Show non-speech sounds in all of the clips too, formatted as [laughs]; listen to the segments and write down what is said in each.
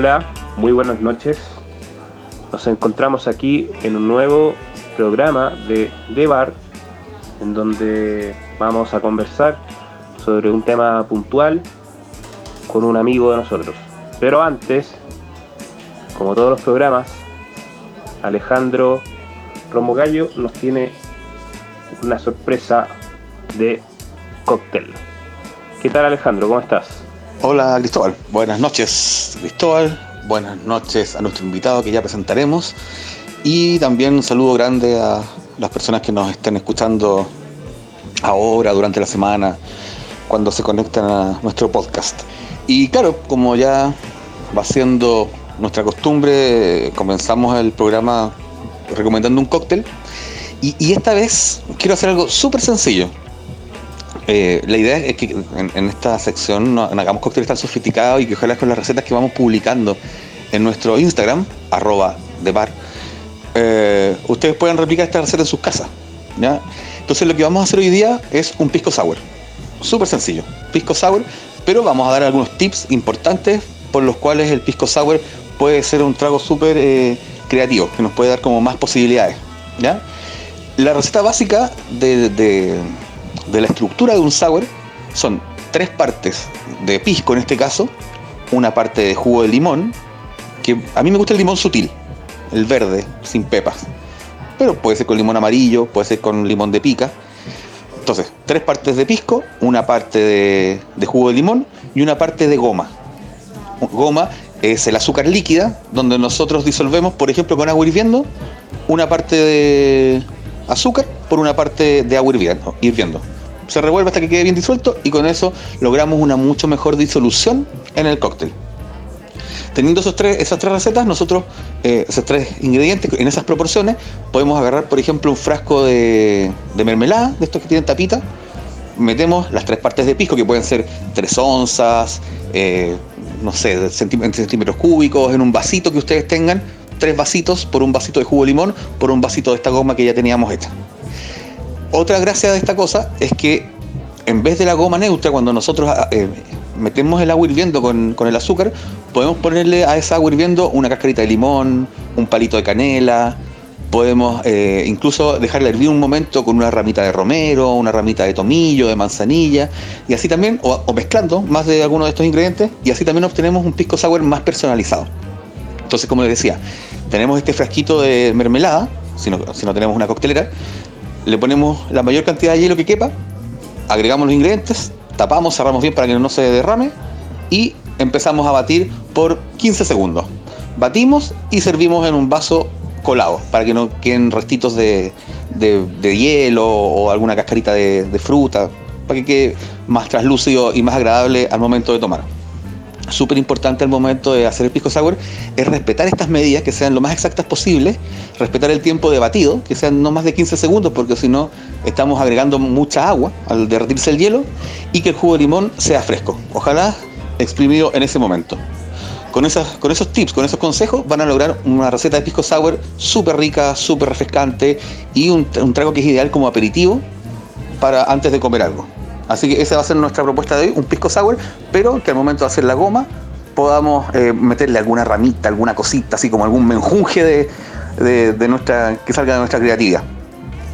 Hola, muy buenas noches. Nos encontramos aquí en un nuevo programa de The Bar, en donde vamos a conversar sobre un tema puntual con un amigo de nosotros. Pero antes, como todos los programas, Alejandro Romogallo nos tiene una sorpresa de cóctel. ¿Qué tal Alejandro? ¿Cómo estás? Hola Cristóbal, buenas noches Cristóbal, buenas noches a nuestro invitado que ya presentaremos y también un saludo grande a las personas que nos estén escuchando ahora, durante la semana, cuando se conectan a nuestro podcast. Y claro, como ya va siendo nuestra costumbre, comenzamos el programa recomendando un cóctel y, esta vez quiero hacer algo súper sencillo. Eh, la idea es que en, esta sección no, hagamos cócteles tan sofisticados y que ojalá con las recetas que vamos publicando en nuestro Instagram, arroba de bar, eh, ustedes puedan replicar esta receta en sus casas. ¿ya? Entonces lo que vamos a hacer hoy día es un pisco sour. Súper sencillo, pisco sour, pero vamos a dar algunos tips importantes por los cuales el pisco sour puede ser un trago súper eh, creativo, que nos puede dar como más posibilidades. ¿ya? La receta básica de, la estructura de un sour son tres partes de pisco en este caso, una parte de jugo de limón, que a mí me gusta el limón sutil, el verde, sin pepas. Pero puede ser con limón amarillo, puede ser con limón de pica. Entonces, tres partes de pisco, una parte de, de jugo de limón y una parte de goma. Goma es el azúcar líquida, donde nosotros disolvemos, por ejemplo, con agua hirviendo, una parte de, azúcar por una parte de agua hirviendo. Se revuelve hasta que quede bien disuelto y con eso logramos una mucho mejor disolución en el cóctel. Teniendo esos tres, esas tres recetas, nosotros, eh, esos tres ingredientes en esas proporciones, podemos agarrar, por ejemplo, un frasco de, mermelada, de estos que tienen tapita, metemos las tres partes de pisco, que pueden ser tres onzas, eh, no sé, centímetros cúbicos, en un vasito que ustedes tengan, tres vasitos por un vasito de jugo de limón, por un vasito de esta goma que ya teníamos hecha. Otra gracia de esta cosa es que en vez de la goma neutra, cuando nosotros ah, eh, metemos el agua hirviendo con, el azúcar, podemos ponerle a esa agua hirviendo una cascarita de limón, un palito de canela, podemos eh, incluso dejarla hervir un momento con una ramita de romero, una ramita de tomillo, de manzanilla, y así también, o, mezclando más de alguno de estos ingredientes, y así también obtenemos un pisco sour más personalizado. Entonces, como les decía, tenemos este frasquito de mermelada, si no, tenemos una coctelera, le ponemos la mayor cantidad de hielo que quepa, agregamos los ingredientes, tapamos, cerramos bien para que no se derrame y empezamos a batir por 15 segundos. Batimos y servimos en un vaso colado para que no queden restitos de, hielo o alguna cascarita de, de fruta, para que quede más translúcido y más agradable al momento de tomar súper importante al momento de hacer el pisco sour es respetar estas medidas que sean lo más exactas posible, respetar el tiempo de batido, que sean no más de 15 segundos, porque si no estamos agregando mucha agua al derretirse el hielo, y que el jugo de limón sea fresco. Ojalá exprimido en ese momento. Con, esas, con esos tips, con esos consejos, van a lograr una receta de pisco sour súper rica, súper refrescante y un, un trago que es ideal como aperitivo para antes de comer algo. Así que esa va a ser nuestra propuesta de hoy, un pisco sour, pero que al momento de hacer la goma podamos eh, meterle alguna ramita, alguna cosita, así como algún menjunje de, nuestra, que salga de nuestra creatividad.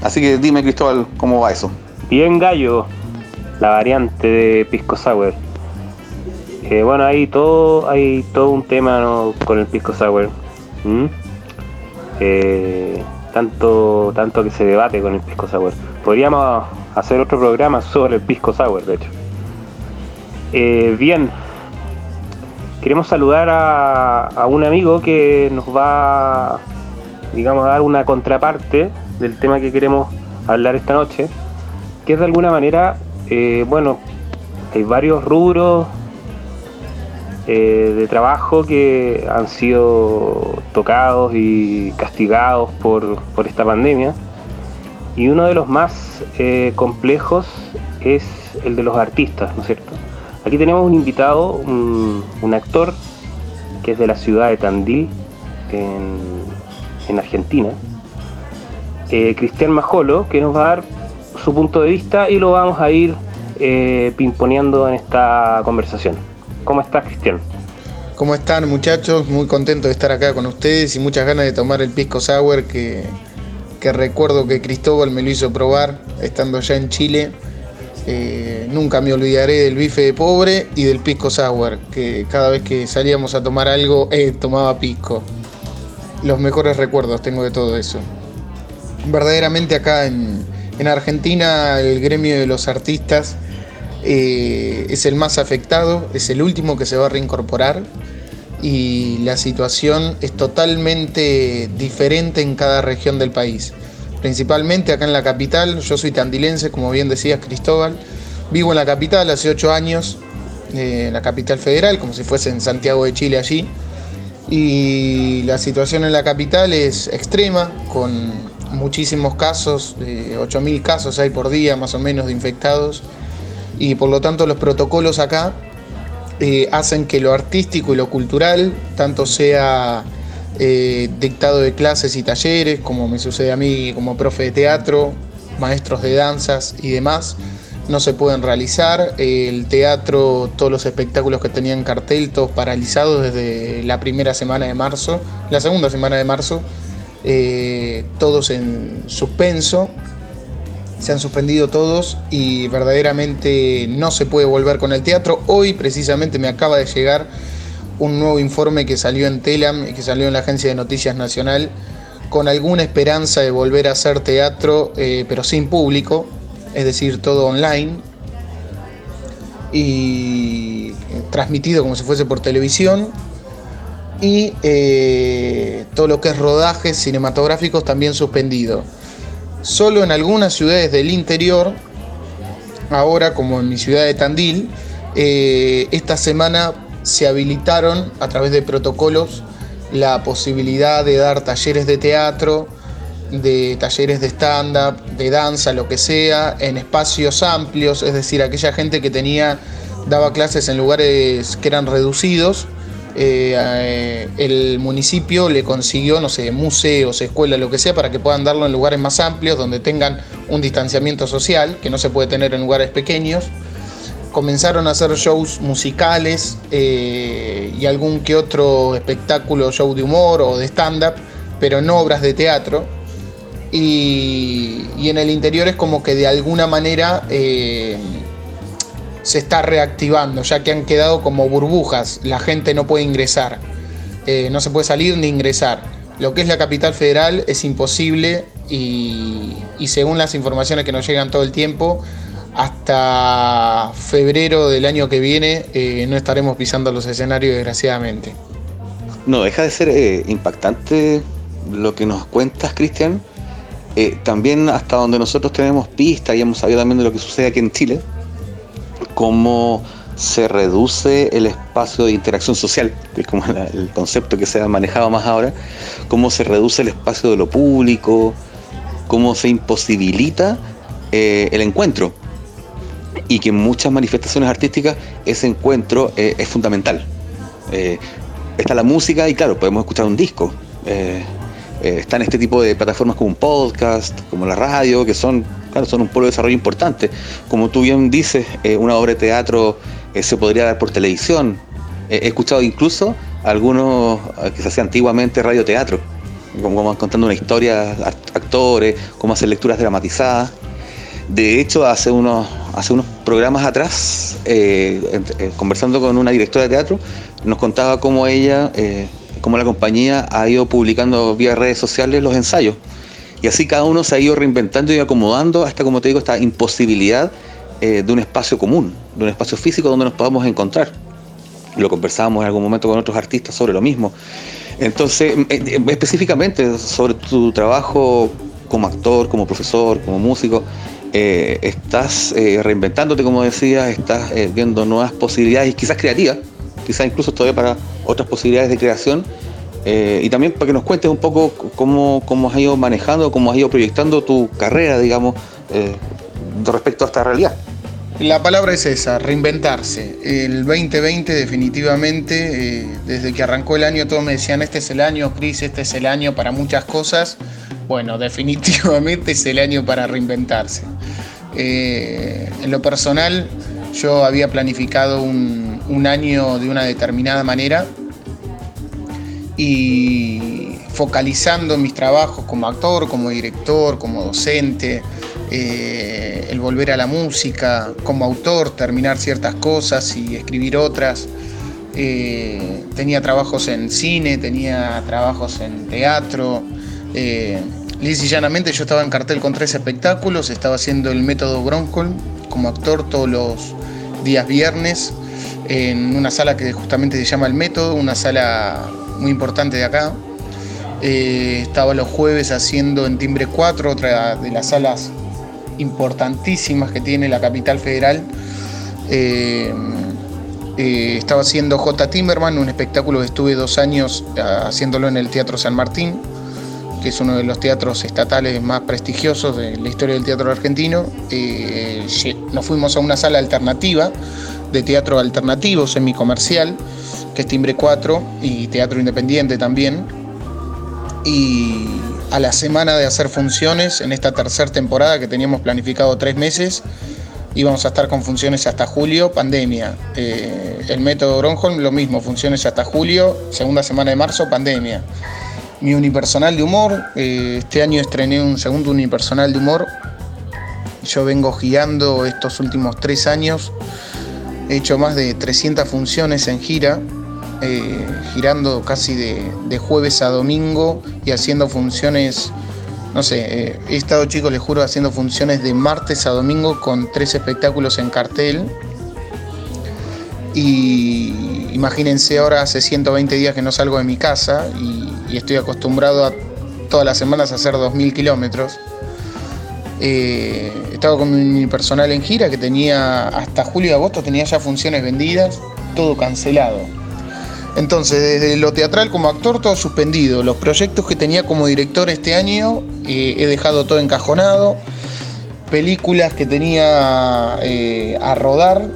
Así que dime, Cristóbal, ¿cómo va eso? Bien, gallo, la variante de pisco sour. Eh, bueno, hay todo, hay todo un tema con el pisco sour. Eh, tanto, tanto que se debate con el pisco sour. Podríamos hacer otro programa sobre el pisco sour, de hecho. Eh, bien, queremos saludar a, un amigo que nos va, digamos, a dar una contraparte del tema que queremos hablar esta noche, que es de alguna manera, eh, bueno, hay varios rubros eh, de trabajo que han sido tocados y castigados por, por esta pandemia y uno de los más eh, complejos es el de los artistas, ¿no es cierto? Aquí tenemos un invitado, un, actor que es de la ciudad de Tandil, en, Argentina, eh, Cristian Majolo, que nos va a dar su punto de vista y lo vamos a ir eh, pimponeando en esta conversación. ¿Cómo estás, Cristian? ¿Cómo están muchachos? Muy contento de estar acá con ustedes y muchas ganas de tomar el pisco sour que, recuerdo que Cristóbal me lo hizo probar estando allá en Chile. Eh, nunca me olvidaré del bife de pobre y del pisco sour, que cada vez que salíamos a tomar algo, eh, tomaba pisco. Los mejores recuerdos tengo de todo eso. Verdaderamente acá en, en Argentina el gremio de los artistas eh, es el más afectado, es el último que se va a reincorporar y la situación es totalmente diferente en cada región del país. Principalmente acá en la capital, yo soy tandilense, como bien decías Cristóbal, vivo en la capital hace ocho años, en la capital federal, como si fuese en Santiago de Chile allí, y la situación en la capital es extrema, con muchísimos casos, 8.000 casos hay por día más o menos de infectados. Y por lo tanto los protocolos acá eh, hacen que lo artístico y lo cultural, tanto sea eh, dictado de clases y talleres, como me sucede a mí como profe de teatro, maestros de danzas y demás, no se pueden realizar. El teatro, todos los espectáculos que tenían cartel, todos paralizados desde la primera semana de marzo, la segunda semana de marzo, eh, todos en suspenso se han suspendido todos y verdaderamente no se puede volver con el teatro. Hoy precisamente me acaba de llegar un nuevo informe que salió en Telam y que salió en la Agencia de Noticias Nacional con alguna esperanza de volver a hacer teatro, eh, pero sin público, es decir, todo online y transmitido como si fuese por televisión. Y eh, todo lo que es rodajes cinematográficos también suspendido. Solo en algunas ciudades del interior, ahora como en mi ciudad de Tandil, eh, esta semana se habilitaron a través de protocolos la posibilidad de dar talleres de teatro, de talleres de stand-up, de danza, lo que sea, en espacios amplios, es decir, aquella gente que tenía, daba clases en lugares que eran reducidos, eh, el municipio le consiguió, no sé, museos, escuelas, lo que sea, para que puedan darlo en lugares más amplios, donde tengan un distanciamiento social, que no se puede tener en lugares pequeños. Comenzaron a hacer shows musicales eh, y algún que otro espectáculo, show de humor o de stand-up, pero no obras de teatro. Y, en el interior es como que de alguna manera eh, se está reactivando, ya que han quedado como burbujas, la gente no puede ingresar, eh, no se puede salir ni ingresar. Lo que es la capital federal es imposible y, según las informaciones que nos llegan todo el tiempo, hasta febrero del año que viene eh, no estaremos pisando los escenarios desgraciadamente. No, deja de ser eh, impactante lo que nos cuentas, Cristian. también hasta donde nosotros tenemos pistas y hemos sabido también de lo que sucede aquí en Chile, cómo se reduce el espacio de interacción social, que es como el concepto que se ha manejado más ahora, cómo se reduce el espacio de lo público, cómo se imposibilita eh, el encuentro y que en muchas manifestaciones artísticas ese encuentro eh, es fundamental. Eh, está la música y claro, podemos escuchar un disco. están este tipo de plataformas como un podcast, como la radio, que son son un polo de desarrollo importante. Como tú bien dices, eh, una obra de teatro eh, se podría dar por televisión. Eh, he escuchado incluso algunos que se hacía antiguamente radioteatro, como vamos contando una historia, actores, cómo hacer lecturas dramatizadas. De hecho, hace unos, hace unos programas atrás, conversando con una directora de teatro, nos contaba cómo ella, cómo la compañía ha ido publicando vía redes sociales los ensayos y así cada uno se ha ido reinventando y acomodando hasta, como te digo, esta imposibilidad eh, de un espacio común, de un espacio físico donde nos podamos encontrar. Lo conversábamos en algún momento con otros artistas sobre lo mismo. Entonces, eh, eh, específicamente sobre tu trabajo como actor, como profesor, como músico, estás reinventándote, como decías, estás viendo nuevas posibilidades, quizás creativas, quizás incluso todavía para otras posibilidades de creación eh, y también para que nos cuentes un poco cómo, cómo, has ido manejando, cómo has ido proyectando tu carrera, digamos, eh, respecto a esta realidad. La palabra es esa, reinventarse. El 2020 definitivamente, eh, desde que arrancó el año todos me decían, este es el año, Cris, este es el año para muchas cosas. Bueno, [laughs] definitivamente es el año para reinventarse. en lo personal, yo había planificado un, un año de una determinada manera y focalizando mis trabajos como actor, como director, como docente, eh, el volver a la música, como autor, terminar ciertas cosas y escribir otras. Eh, tenía trabajos en cine, tenía trabajos en teatro. Eh, y llanamente yo estaba en cartel con tres espectáculos, estaba haciendo el método Broncol como actor todos los días viernes en una sala que justamente se llama El Método, una sala muy importante de acá. Eh, estaba los jueves haciendo en Timbre 4, otra de las salas importantísimas que tiene la capital federal. Eh, eh, estaba haciendo J. Timberman, un espectáculo que estuve dos años haciéndolo en el Teatro San Martín, que es uno de los teatros estatales más prestigiosos de la historia del teatro argentino. nos fuimos a una sala alternativa de teatro alternativo, semicomercial, que es Timbre 4, y teatro independiente también. Y a la semana de hacer funciones, en esta tercera temporada que teníamos planificado tres meses, íbamos a estar con funciones hasta julio, pandemia. Eh, el método Gronholm, lo mismo, funciones hasta julio, segunda semana de marzo, pandemia. Mi unipersonal de humor, eh, este año estrené un segundo unipersonal de humor. Yo vengo guiando estos últimos tres años He hecho más de 300 funciones en gira, eh, girando casi de, jueves a domingo y haciendo funciones, no sé, eh, he estado chicos, les juro, haciendo funciones de martes a domingo con tres espectáculos en cartel. Y imagínense ahora hace 120 días que no salgo de mi casa y, estoy acostumbrado a todas las semanas a hacer 2.000 kilómetros. Eh, estaba con mi personal en gira que tenía hasta julio y agosto tenía ya funciones vendidas, todo cancelado. Entonces, desde lo teatral como actor, todo suspendido. Los proyectos que tenía como director este año, eh, he dejado todo encajonado. Películas que tenía eh, a rodar,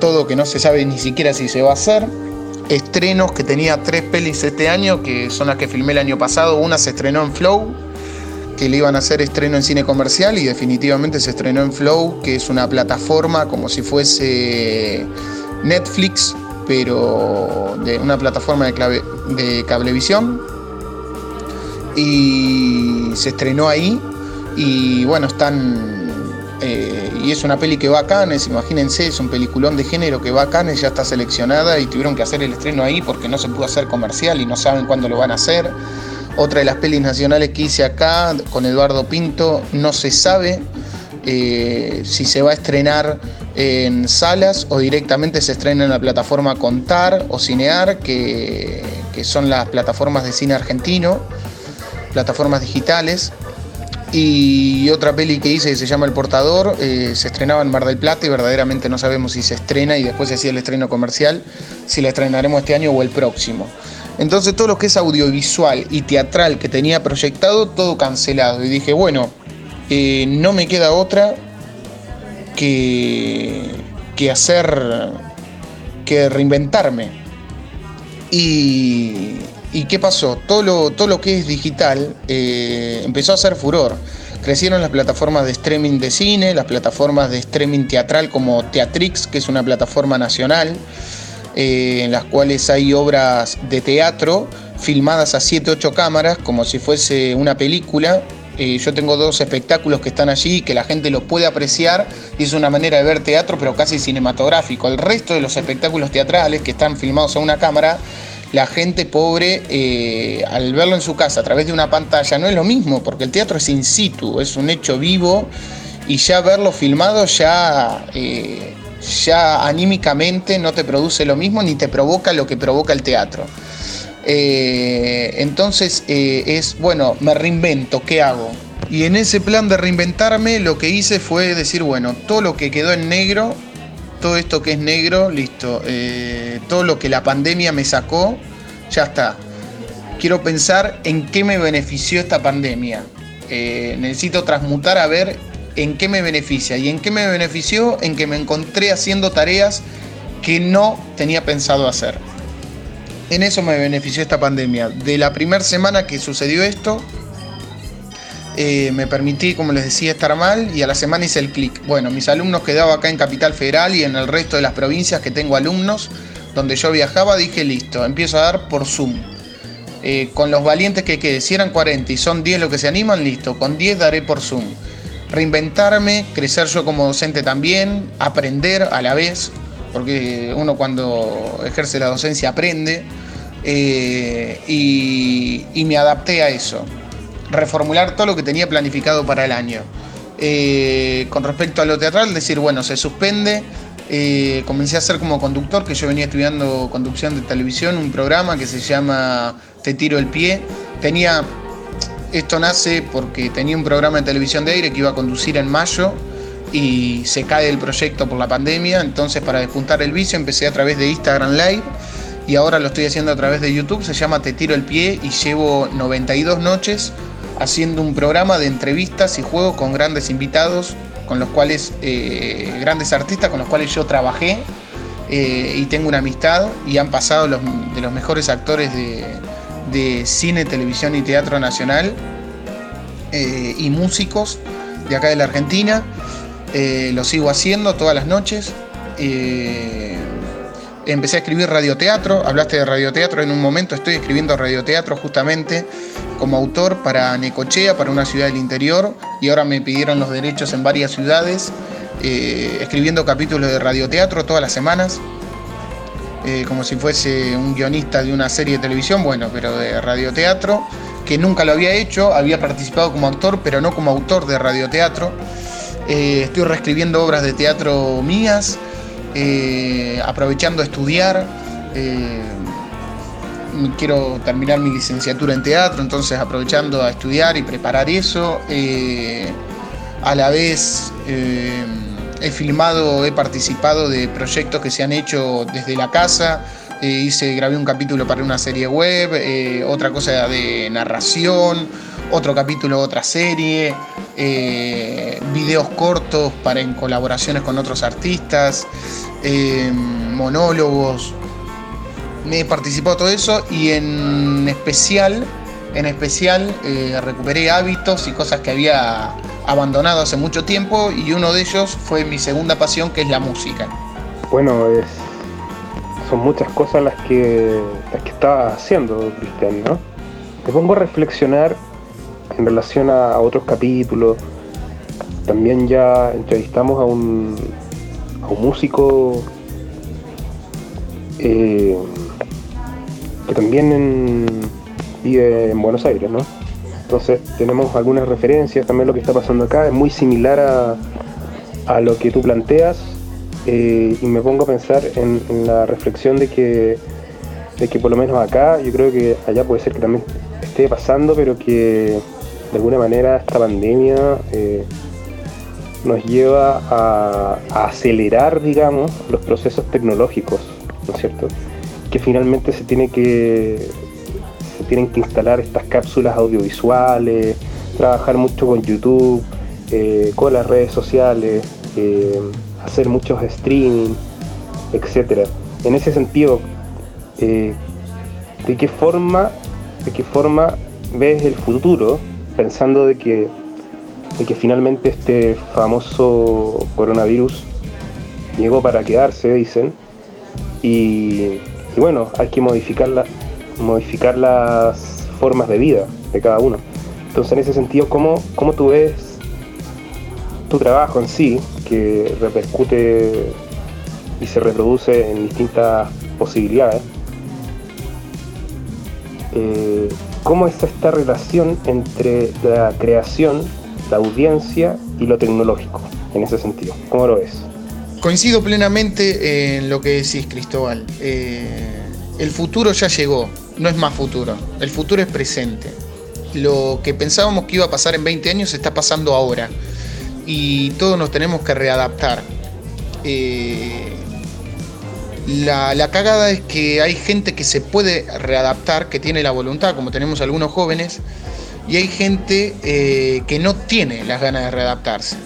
todo que no se sabe ni siquiera si se va a hacer. Estrenos que tenía tres pelis este año, que son las que filmé el año pasado. Una se estrenó en Flow, que le iban a hacer estreno en cine comercial y definitivamente se estrenó en Flow, que es una plataforma como si fuese Netflix, pero de una plataforma de, de cablevisión. Y se estrenó ahí y bueno, están... Eh, y es una peli que va a Cannes, imagínense, es un peliculón de género que va a Cannes, ya está seleccionada y tuvieron que hacer el estreno ahí porque no se pudo hacer comercial y no saben cuándo lo van a hacer. Otra de las pelis nacionales que hice acá con Eduardo Pinto, no se sabe eh, si se va a estrenar en salas o directamente se estrena en la plataforma Contar o Cinear, que, son las plataformas de cine argentino, plataformas digitales. Y otra peli que hice que se llama El Portador, eh, se estrenaba en Mar del Plata y verdaderamente no sabemos si se estrena y después se hacía el estreno comercial, si la estrenaremos este año o el próximo. Entonces todo lo que es audiovisual y teatral que tenía proyectado, todo cancelado. Y dije, bueno, eh, no me queda otra que, hacer, que reinventarme. Y, y, qué pasó? Todo lo, todo lo que es digital eh, empezó a hacer furor. Crecieron las plataformas de streaming de cine, las plataformas de streaming teatral como Teatrix, que es una plataforma nacional. Eh, en las cuales hay obras de teatro filmadas a 7-8 cámaras, como si fuese una película. Eh, yo tengo dos espectáculos que están allí, que la gente los puede apreciar, y es una manera de ver teatro, pero casi cinematográfico. El resto de los espectáculos teatrales que están filmados a una cámara, la gente pobre, eh, al verlo en su casa a través de una pantalla, no es lo mismo, porque el teatro es in situ, es un hecho vivo, y ya verlo filmado ya ya anímicamente no te produce lo mismo ni te provoca lo que provoca el teatro. Eh, entonces eh, es, bueno, me reinvento, ¿qué hago? Y en ese plan de reinventarme lo que hice fue decir, bueno, todo lo que quedó en negro, todo esto que es negro, listo, eh, todo lo que la pandemia me sacó, ya está. Quiero pensar en qué me benefició esta pandemia. necesito transmutar a ver en qué me beneficia. ¿Y en qué me benefició? En que me encontré haciendo tareas que no tenía pensado hacer. En eso me benefició esta pandemia. De la primera semana que sucedió esto, eh, me permití, como les decía, estar mal y a la semana hice el clic. Bueno, mis alumnos quedaban acá en Capital Federal y en el resto de las provincias que tengo alumnos, donde yo viajaba, dije listo, empiezo a dar por Zoom. Eh, con los valientes que quede, si eran 40 y son 10 los que se animan, listo, con 10 daré por Zoom. Reinventarme, crecer yo como docente también, aprender a la vez, porque uno cuando ejerce la docencia aprende, eh, y, me adapté a eso. Reformular todo lo que tenía planificado para el año. Eh, con respecto a lo teatral, decir, bueno, se suspende. Eh, comencé a ser como conductor, que yo venía estudiando conducción de televisión, un programa que se llama Te tiro el pie. Tenía, esto nace porque tenía un programa de televisión de aire que iba a conducir en mayo y se cae el proyecto por la pandemia, entonces para despuntar el vicio empecé a través de Instagram Live y ahora lo estoy haciendo a través de YouTube, se llama Te tiro el pie y llevo 92 noches haciendo un programa de entrevistas y juegos con grandes invitados, con los cuales, eh, grandes artistas con los cuales yo trabajé eh, y tengo una amistad y han pasado los, de los mejores actores de, cine, televisión y teatro nacional eh, y músicos de acá de la Argentina. Lo sigo haciendo todas las noches. Empecé a escribir radioteatro, hablaste de radioteatro. En un momento, estoy escribiendo radioteatro justamente como autor para Necochea, para una ciudad del interior, y ahora me pidieron los derechos en varias ciudades, eh, escribiendo capítulos de radioteatro todas las semanas, eh, como si fuese un guionista de una serie de televisión, bueno, pero de radioteatro, que nunca lo había hecho, había participado como actor, pero no como autor de radioteatro. Eh, estoy reescribiendo obras de teatro mías, eh, aprovechando a estudiar. Eh, quiero terminar mi licenciatura en teatro, entonces aprovechando a estudiar y preparar eso. Eh, a la vez he filmado, he participado de proyectos que se han hecho desde la casa. Hice, grabé un capítulo para una serie web, otra cosa de narración, otro capítulo, otra serie, videos cortos para en colaboraciones con otros artistas. Eh, monólogos. Me he participado todo eso y en especial, en especial eh, recuperé hábitos y cosas que había abandonado hace mucho tiempo y uno de ellos fue mi segunda pasión que es la música. Bueno, es, son muchas cosas las que, las que estaba haciendo Cristian, ¿no? Me pongo a reflexionar en relación a otros capítulos. También ya entrevistamos a un, un músico eh, que también vive en Buenos Aires, ¿no? Entonces tenemos algunas referencias, también lo que está pasando acá es muy similar a, a lo que tú planteas eh, y me pongo a pensar en, la reflexión de que, de que por lo menos acá, yo creo que allá puede ser que también esté pasando, pero que de alguna manera esta pandemia eh, nos lleva a, acelerar, digamos, los procesos tecnológicos, ¿no es cierto? Que finalmente se tiene que se tienen que instalar estas cápsulas audiovisuales, trabajar mucho con YouTube, eh, con las redes sociales, hacer muchos streaming, etcétera. En ese sentido, eh, ¿de qué forma, de qué forma ves el futuro, pensando de que de que finalmente este famoso coronavirus llegó para quedarse, dicen, y, bueno, hay que modificar, modificar las formas de vida de cada uno. Entonces, en ese sentido, ¿cómo, cómo tú ves tu trabajo en sí, que repercute y se reproduce en distintas posibilidades? Eh, ¿Cómo es esta relación entre la creación la audiencia y lo tecnológico, en ese sentido. ¿Cómo lo ves? Coincido plenamente en lo que decís, Cristóbal. Eh, el futuro ya llegó, no es más futuro, el futuro es presente. Lo que pensábamos que iba a pasar en 20 años está pasando ahora y todos nos tenemos que readaptar. Eh, la, cagada es que hay gente que se puede readaptar, que tiene la voluntad, como tenemos algunos jóvenes, y hay gente eh, que no tiene las ganas de readaptarse.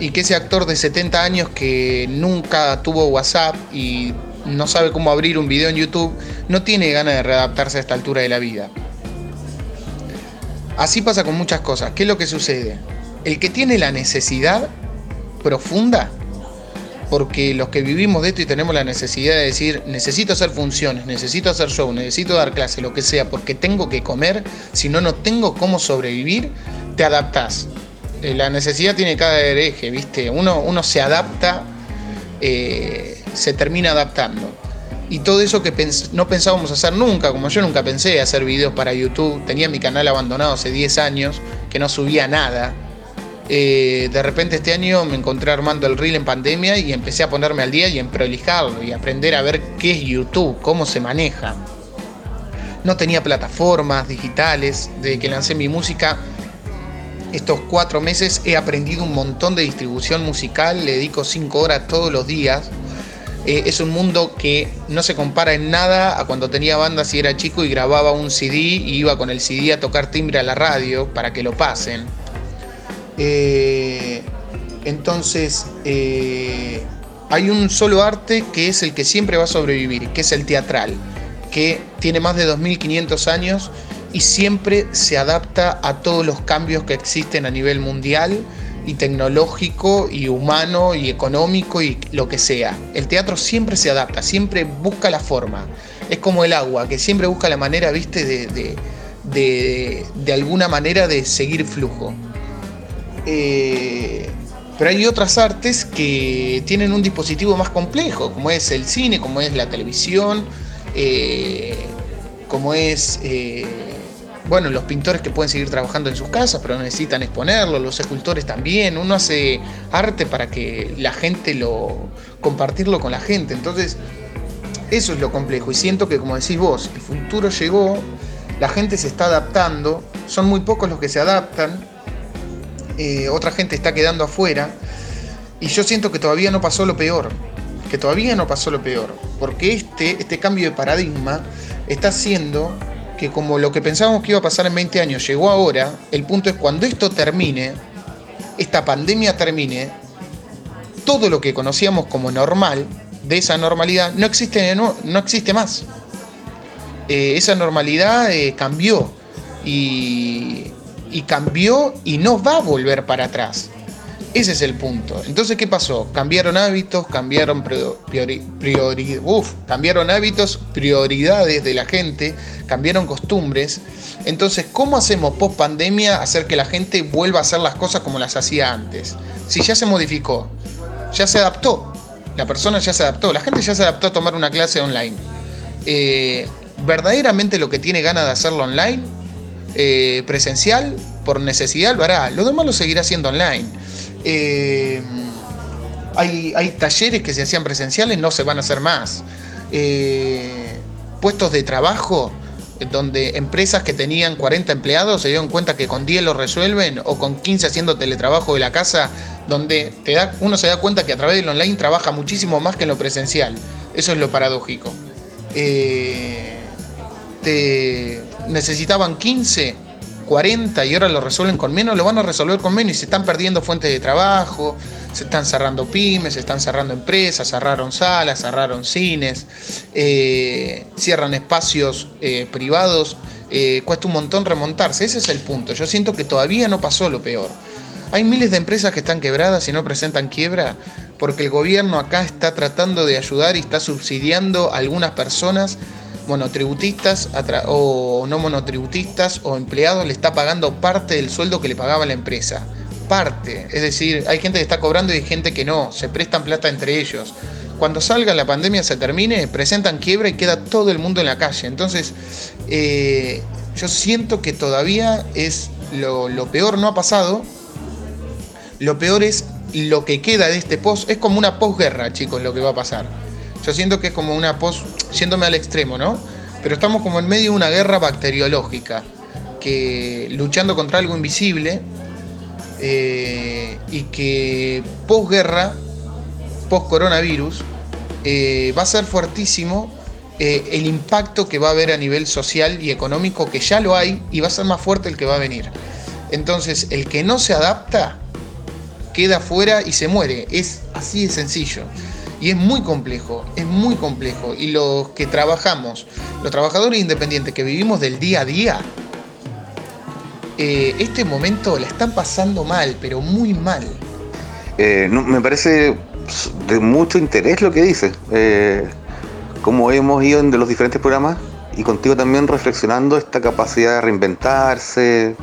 Y que ese actor de 70 años que nunca tuvo WhatsApp y no sabe cómo abrir un video en YouTube, no tiene ganas de readaptarse a esta altura de la vida. Así pasa con muchas cosas. ¿Qué es lo que sucede? El que tiene la necesidad profunda porque los que vivimos de esto y tenemos la necesidad de decir, necesito hacer funciones, necesito hacer show, necesito dar clase, lo que sea, porque tengo que comer, si no, no tengo cómo sobrevivir, te adaptás. Eh, la necesidad tiene cada hereje, ¿viste? Uno, uno se adapta, eh, se termina adaptando. Y todo eso que no pensábamos hacer nunca, como yo nunca pensé hacer videos para YouTube, tenía mi canal abandonado hace 10 años, que no subía nada eh, de repente este año me encontré armando el reel en pandemia y empecé a ponerme al día y en prolijarlo y aprender a ver qué es YouTube, cómo se maneja. No tenía plataformas digitales, desde que lancé mi música, estos cuatro meses he aprendido un montón de distribución musical, le dedico cinco horas todos los días. Eh, es un mundo que no se compara en nada a cuando tenía bandas y era chico y grababa un CD y iba con el CD a tocar timbre a la radio para que lo pasen. Eh, entonces, eh, hay un solo arte que es el que siempre va a sobrevivir, que es el teatral, que tiene más de 2500 años y siempre se adapta a todos los cambios que existen a nivel mundial y tecnológico y humano y económico y lo que sea. El teatro siempre se adapta, siempre busca la forma. Es como el agua, que siempre busca la manera, viste, de, de alguna manera de seguir flujo. Eh, pero hay otras artes que tienen un dispositivo más complejo, como es el cine, como es la televisión, eh, como es, eh, bueno, los pintores que pueden seguir trabajando en sus casas, pero necesitan exponerlo, los escultores también, uno hace arte para que la gente lo, compartirlo con la gente, entonces eso es lo complejo. Y siento que como decís vos, el futuro llegó, la gente se está adaptando, son muy pocos los que se adaptan, eh, otra gente está quedando afuera. Y yo siento que todavía no pasó lo peor. Que todavía no pasó lo peor. Porque este, este cambio de paradigma está haciendo que como lo que pensábamos que iba a pasar en 20 años llegó ahora, el punto es cuando esto termine, esta pandemia termine, todo lo que conocíamos como normal, de esa normalidad, no existe, no, no existe más. Eh, esa normalidad eh, cambió y y cambió y no va a volver para atrás. Ese es el punto. Entonces, ¿qué pasó? Cambiaron hábitos, cambiaron, cambiaron hábitos, prioridades de la gente, cambiaron costumbres. Entonces, ¿cómo hacemos post pandemia hacer que la gente vuelva a hacer las cosas como las hacía antes? Si ya se modificó, ya se adaptó, la persona ya se adaptó, la gente ya se adaptó a tomar una clase online. Eh, verdaderamente lo que tiene ganas de hacerlo online eh, presencial, por necesidad lo hará. Lo demás lo seguirá haciendo online. Eh, hay, talleres que se hacían presenciales, no se van a hacer más. Eh, puestos de trabajo donde empresas que tenían 40 empleados se dieron cuenta que con 10 lo resuelven o con 15 haciendo teletrabajo de la casa, donde te da, uno se da cuenta que a través del online trabaja muchísimo más que en lo presencial. Eso es lo paradójico. te, necesitaban 15, 40 y ahora lo resuelven con menos, lo van a resolver con menos y se están perdiendo fuentes de trabajo, se están cerrando pymes, se están cerrando empresas, cerraron salas, cerraron cines, eh, cierran espacios eh, privados, eh, cuesta un montón remontarse, ese es el punto, yo siento que todavía no pasó lo peor. Hay miles de empresas que están quebradas y no presentan quiebra porque el gobierno acá está tratando de ayudar y está subsidiando a algunas personas monotributistas o no monotributistas o empleados le está pagando parte del sueldo que le pagaba la empresa. Parte. Es decir, hay gente que está cobrando y hay gente que no. Se prestan plata entre ellos. Cuando salga la pandemia, se termine, presentan quiebra y queda todo el mundo en la calle. Entonces, eh, yo siento que todavía es lo, peor no ha pasado. Lo peor es lo que queda de este post. Es como una posguerra, chicos, lo que va a pasar yo siento que es como una pos, yéndome al extremo, ¿no? Pero estamos como en medio de una guerra bacteriológica, que luchando contra algo invisible eh, y que posguerra, post coronavirus, eh, va a ser fuertísimo eh, el impacto que va a haber a nivel social y económico, que ya lo hay, y va a ser más fuerte el que va a venir. Entonces, el que no se adapta, queda fuera y se muere. Es así de sencillo. Y es muy complejo, es muy complejo. Y los que trabajamos, los trabajadores independientes que vivimos del día a día, eh, este momento la están pasando mal, pero muy mal. Eh, me parece de mucho interés lo que dices. Eh, como hemos ido en de los diferentes programas y contigo también reflexionando esta capacidad de reinventarse,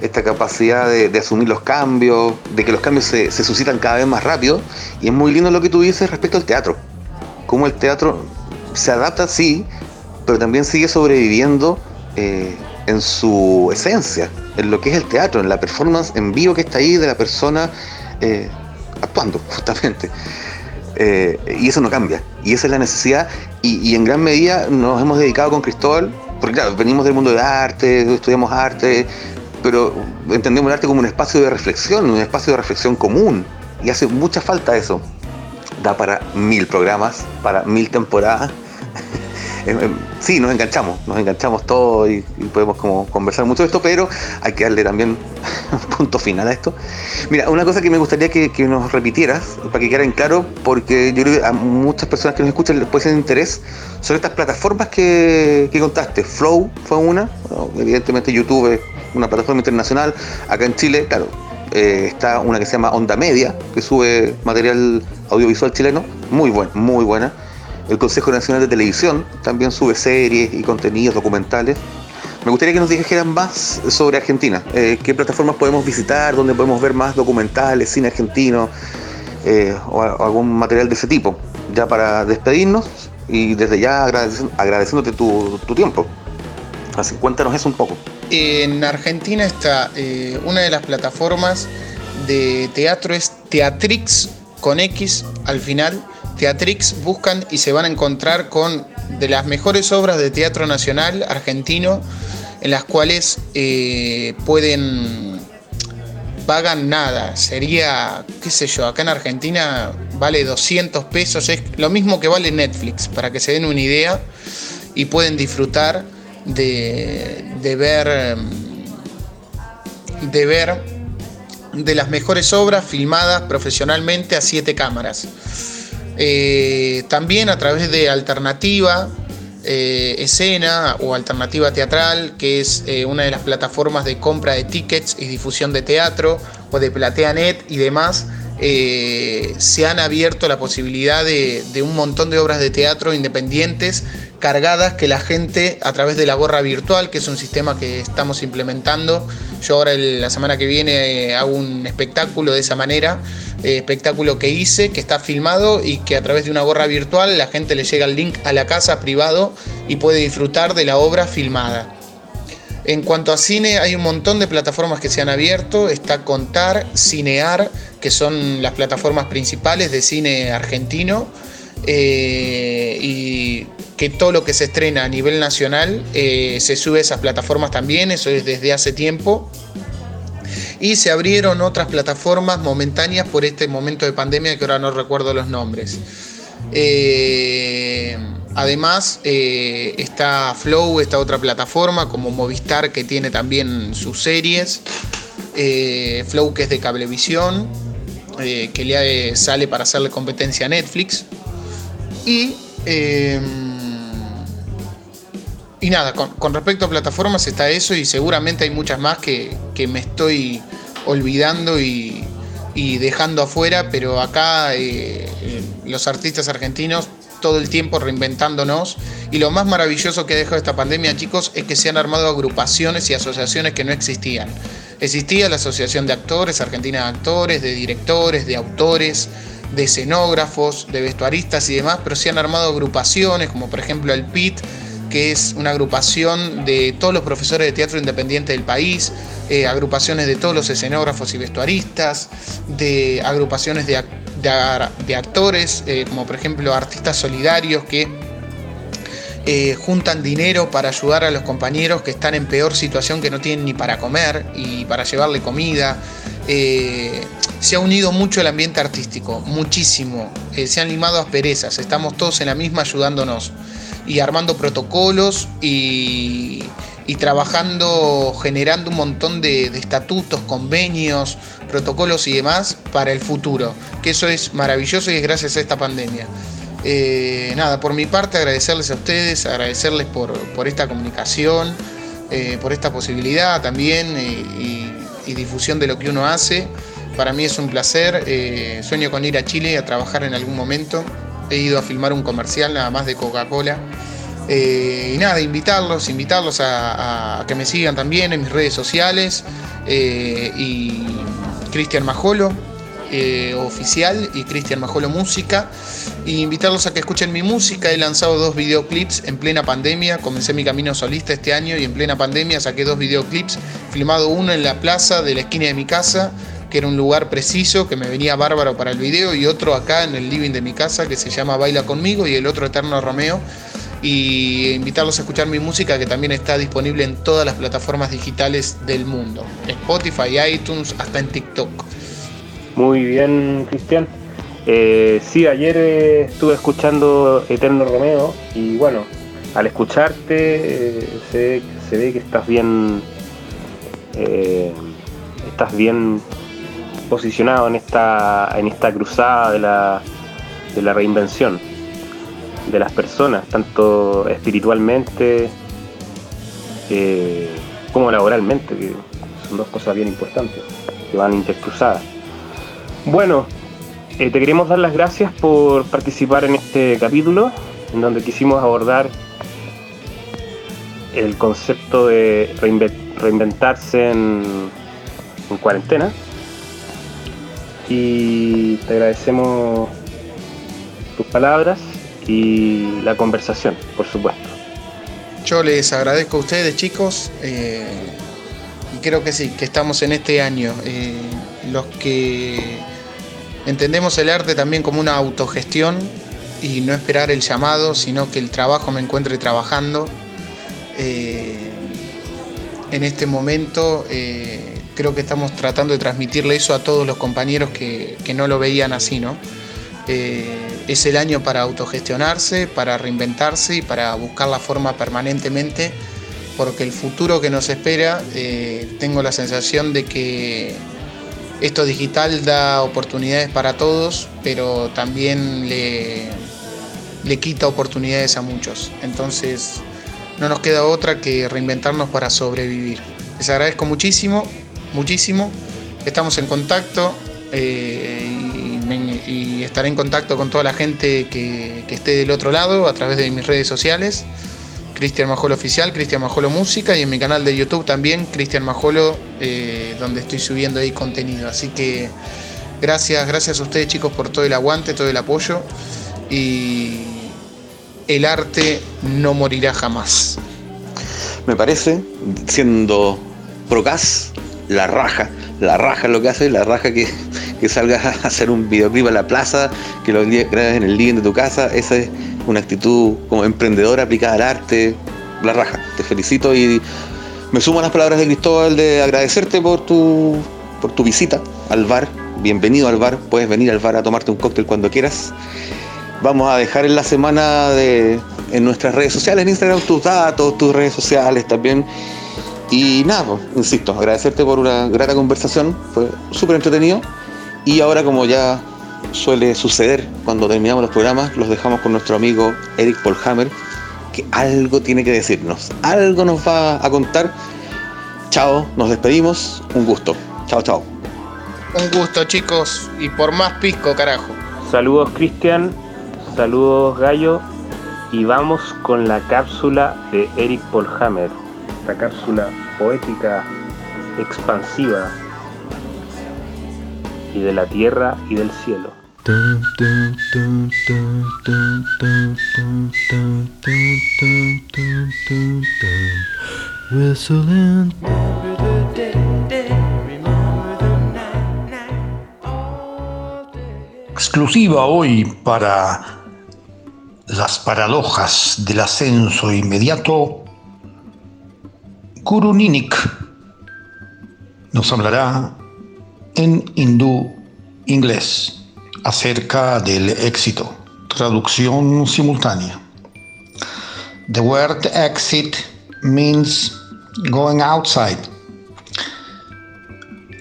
esta capacidad de, asumir los cambios, de que los cambios se, suscitan cada vez más rápido. Y es muy lindo lo que tú dices respecto al teatro. Cómo el teatro se adapta, sí, pero también sigue sobreviviendo eh, en su esencia, en lo que es el teatro, en la performance en vivo que está ahí de la persona eh, actuando, [laughs] justamente. Eh, y eso no cambia. Y esa es la necesidad. Y, en gran medida nos hemos dedicado con Cristóbal, porque claro, venimos del mundo de arte, estudiamos arte, pero entendemos el arte como un espacio de reflexión, un espacio de reflexión común. Y hace mucha falta eso. Da para mil programas, para mil temporadas. Eh, [laughs] eh, sí, nos enganchamos, nos enganchamos todos y, podemos como conversar mucho de esto, pero hay que darle también un [laughs] punto final a esto. Mira, una cosa que me gustaría que, nos repitieras, para que quedara en claro, porque yo creo que a muchas personas que nos escuchan les puede ser interés, son estas plataformas que, contaste. Flow fue una, evidentemente YouTube una plataforma internacional, acá en Chile, claro, eh, está una que se llama Onda Media, que sube material audiovisual chileno, muy buena, muy buena el Consejo Nacional de Televisión también sube series y contenidos documentales. Me gustaría que nos dijeran más sobre Argentina. Eh, ¿Qué plataformas podemos visitar? ¿Dónde podemos ver más documentales, cine argentino eh, o, algún material de ese tipo? Ya para despedirnos y desde ya agradeciéndote tu, tiempo. Así cuéntanos eso un poco. En Argentina está eh, una de las plataformas de teatro es Teatrix con X al final Teatrix buscan y se van a encontrar con de las mejores obras de teatro nacional argentino en las cuales eh, pueden pagan nada. Sería, qué sé yo, acá en Argentina vale 200 pesos, es lo mismo que vale Netflix, para que se den una idea y pueden disfrutar de, ver de ver de las mejores obras filmadas profesionalmente a siete cámaras. Eh, también a través de Alternativa eh, Escena o Alternativa Teatral, que es eh, una de las plataformas de compra de tickets y difusión de teatro, o de PlateaNet y demás, se han abierto la posibilidad de un montón de obras de teatro independientes cargadas que la gente a través de la gorra virtual, que es un sistema que estamos implementando. Yo ahora la semana que viene eh, hago un espectáculo de esa manera, eh, espectáculo que hice, que está filmado y que a través de una gorra virtual la gente le llega el link a la casa privado y puede disfrutar de la obra filmada. En cuanto a cine, hay un montón de plataformas que se han abierto. Está Contar, Cinear, que son las plataformas principales de cine argentino. Eh, y que todo lo que se estrena a nivel nacional eh, se sube a esas plataformas también, eso es desde hace tiempo. Y se abrieron otras plataformas momentáneas por este momento de pandemia que ahora no recuerdo los nombres. Eh, además está Flow, esta otra plataforma como Movistar que tiene también sus series. Flow que es de Cablevisión, que le sale para hacerle competencia a Netflix. Y, y nada, con, respecto a plataformas está eso y seguramente hay muchas más que, me estoy olvidando y, dejando afuera, pero acá eh, eh, los artistas argentinos todo el tiempo reinventándonos. Y lo más maravilloso que ha dejado esta pandemia, chicos, es que se han armado agrupaciones y asociaciones que no existían. Existía la Asociación de Actores, Argentina de Actores, de Directores, de Autores, de escenógrafos, de vestuaristas y demás, pero se han armado agrupaciones, como por ejemplo el PIT, que es una agrupación de todos los profesores de teatro independiente del país, eh, agrupaciones de todos los escenógrafos y vestuaristas, de agrupaciones de, actores, eh, como por ejemplo artistas solidarios que eh, juntan dinero para ayudar a los compañeros que están en peor situación, que no tienen ni para comer y para llevarle comida. Se ha unido mucho el ambiente artístico, muchísimo. Se han limado asperezas, estamos todos en la misma ayudándonos y armando protocolos y, trabajando, generando un montón de, estatutos, convenios, protocolos y demás para el futuro. Que eso es maravilloso y es gracias a esta pandemia. Eh, nada, por mi parte agradecerles a ustedes, agradecerles por, esta comunicación, por esta posibilidad también y difusión de lo que uno hace. Para mí es un placer. eh, sueño con ir a Chile a trabajar en algún momento. He ido a filmar un comercial nada más de Coca-Cola. Eh, y nada, invitarlos, invitarlos a, que me sigan también en mis redes sociales. eh, y Cristian Majolo, eh, oficial, y Cristian Majolo Música. Y invitarlos a que escuchen mi música. He lanzado dos videoclips en plena pandemia. Comencé mi camino solista este año y en plena pandemia saqué dos videoclips. Filmado uno en la plaza de la esquina de mi casa, que era un lugar preciso que me venía bárbaro para el video, y otro acá en el living de mi casa que se llama Baila conmigo, y el otro Eterno Romeo y invitarlos a escuchar mi música que también está disponible en todas las plataformas digitales del mundo. Spotify, iTunes, hasta en TikTok. Muy bien, Cristian. Eh, sí, ayer eh, estuve escuchando Eterno Romeo y bueno, al escucharte eh, se, se ve que estás bien, estás bien posicionado en esta, en esta cruzada de la, de la reinvención de las personas, tanto espiritualmente eh, como laboralmente, que son dos cosas bien importantes, que van intercruzadas. Bueno, eh, te queremos dar las gracias por participar en este capítulo, en donde quisimos abordar el concepto de reinve- reinventarse en, en cuarentena. Y te agradecemos tus palabras y la conversación, por supuesto. Yo les agradezco a ustedes, chicos, eh, y creo que sí, que estamos en este año. eh, los que entendemos el arte también como una autogestión y no esperar el llamado, sino que el trabajo me encuentre trabajando. Eh, en este momento creo que estamos tratando de transmitirle eso a todos los compañeros que, que no lo veían así, ¿no? Eh, es el año para autogestionarse, para reinventarse y para buscar la forma permanentemente, porque el futuro que nos espera, eh, tengo la sensación de que esto digital da oportunidades para todos, pero también le, le quita oportunidades a muchos. Entonces, no nos queda otra que reinventarnos para sobrevivir. Les agradezco muchísimo, muchísimo. Estamos en contacto eh, y, estaré en contacto con toda la gente que, que esté del otro lado a través de mis redes sociales. Cristian Majolo Oficial, Cristian Majolo Música y en mi canal de YouTube también, Cristian Majolo, eh, donde estoy subiendo ahí contenido. Así que gracias, gracias a ustedes chicos por todo el aguante, todo el apoyo y el arte no morirá jamás. Me parece, siendo procas, la raja, la raja lo que hace, la raja que, que salgas a hacer un videoclip a la plaza, que lo grabes en el living de tu casa, esa es una actitud como emprendedora aplicada al arte, la raja. Te felicito y me sumo a las palabras de Cristóbal de agradecerte por tu, por tu visita al bar. Bienvenido al bar, puedes venir al bar a tomarte un cóctel cuando quieras. Vamos a dejar en la semana de, en nuestras redes sociales, en Instagram, tus datos, tus redes sociales también. Y nada, pues, insisto, agradecerte por una grata conversación, fue súper entretenido. Y ahora, como ya suele suceder cuando terminamos los programas, los dejamos con nuestro amigo Eric Polhammer, que algo tiene que decirnos, algo nos va a contar. Chao, nos despedimos, un gusto. Chao, chao. Un gusto chicos y por más pisco carajo. Saludos Cristian, saludos Gallo y vamos con la cápsula de Eric Polhammer, cápsula poética expansiva y de la tierra y del cielo. Exclusiva hoy para las paradojas del ascenso inmediato Guru Ninik nos hablará en hindú inglés acerca del éxito. Traducción simultánea. The word exit means going outside.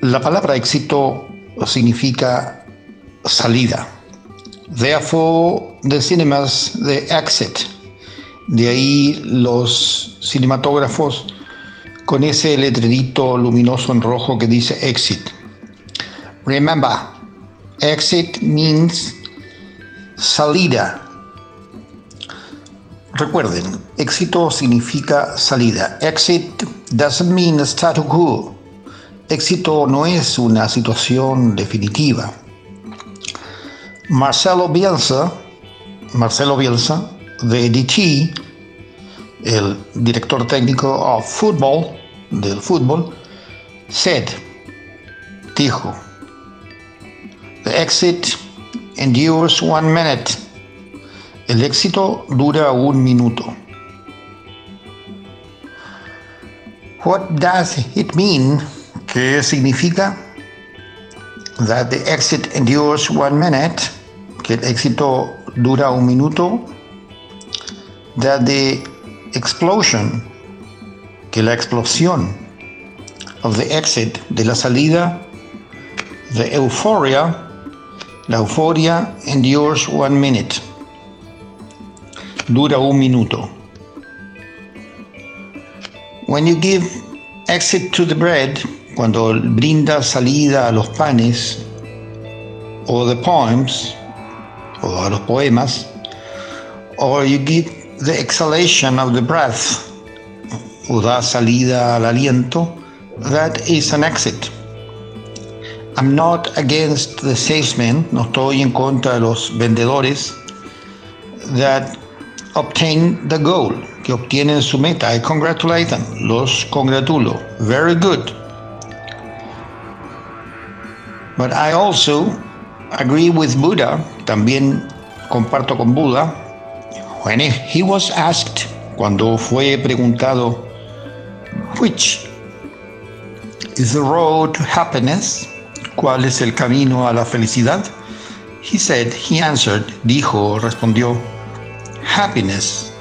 La palabra éxito significa salida. Therefore, the cinemas, the exit. De ahí los cinematógrafos con ese letrerito luminoso en rojo que dice exit. Remember, exit means salida. Recuerden, éxito significa salida. Exit doesn't mean status quo. Éxito no es una situación definitiva. Marcelo Bielsa, Marcelo Bielsa, de DT, el director técnico of football, del fútbol, said, dijo, the exit endures one minute. El éxito dura un minuto. What does it mean? ¿Qué significa? That the exit endures one minute. Que el éxito dura un minuto. That the explosion, que la explosión of the exit, de la salida, the euphoria, la euforia endures one minute. Dura un minuto. When you give exit to the bread, cuando brinda salida a los panes, or the poems, o a los poemas, or you give the exhalation of the breath, o da salida al aliento, that is an exit. I'm not against the salesmen, no estoy en contra de los vendedores that obtain the goal, que obtienen su meta. I congratulate them, los congratulo. Very good. But I also agree with Buddha, también comparto con Buda, when he was asked, cuando fue preguntado, which is the road to happiness? ¿Cuál es el camino a la felicidad? He said, he answered, dijo, respondió, happiness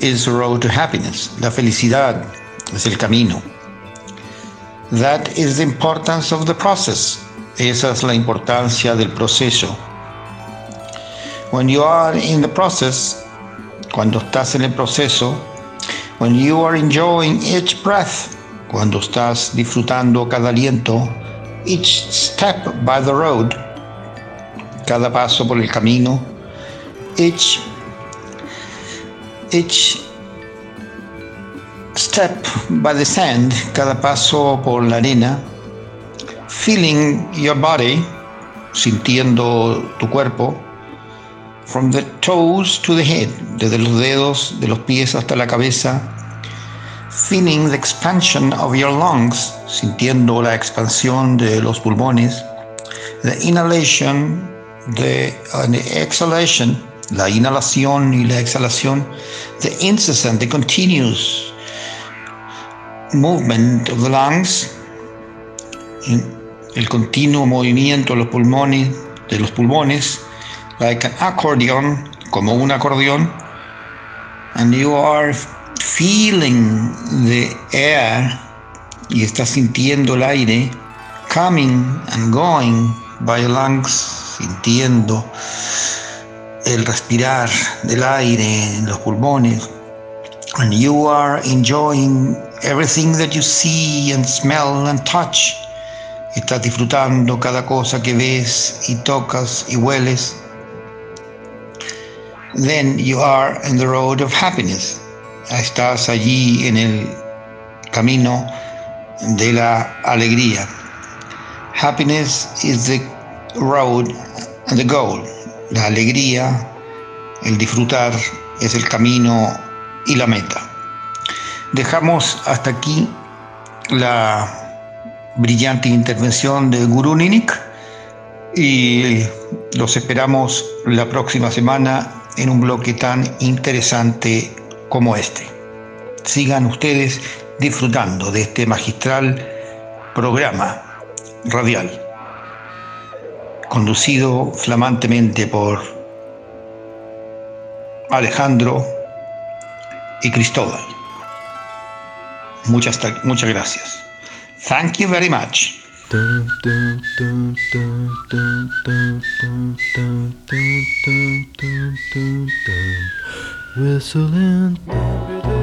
is the road to happiness. La felicidad es el camino. That is the importance of the process. Esa es la importancia del proceso. When you are in the process, cuando estás en el proceso, when you are enjoying each breath, cuando estás disfrutando cada aliento, each step by the road, cada paso por el camino, each, each step by the sand, cada paso por la arena, feeling your body, sintiendo tu cuerpo, from the toes to the head, desde los dedos de los pies hasta la cabeza, feeling the expansion of your lungs, sintiendo la expansión de los pulmones, the inhalation, the, uh, the exhalation, la inhalación y la exhalación, the incessant, the continuous movement of the lungs, el continuo movimiento de los pulmones, de los pulmones, like an accordion, como un acordeón, and you are feeling the air y estás sintiendo el aire coming and going by your lungs, sintiendo el respirar del aire en los pulmones. And you are enjoying everything that you see and smell and touch. Estás disfrutando cada cosa que ves y tocas y hueles. Then you are in the road of happiness estás allí en el camino de la alegría. Happiness is the road and the goal. La alegría, el disfrutar es el camino y la meta. Dejamos hasta aquí la brillante intervención de Guru Ninik y los esperamos la próxima semana en un bloque tan interesante como este. Sigan ustedes disfrutando de este magistral programa radial, conducido flamantemente por Alejandro y Cristóbal. Muchas, muchas gracias. Thank you very much. Whistling.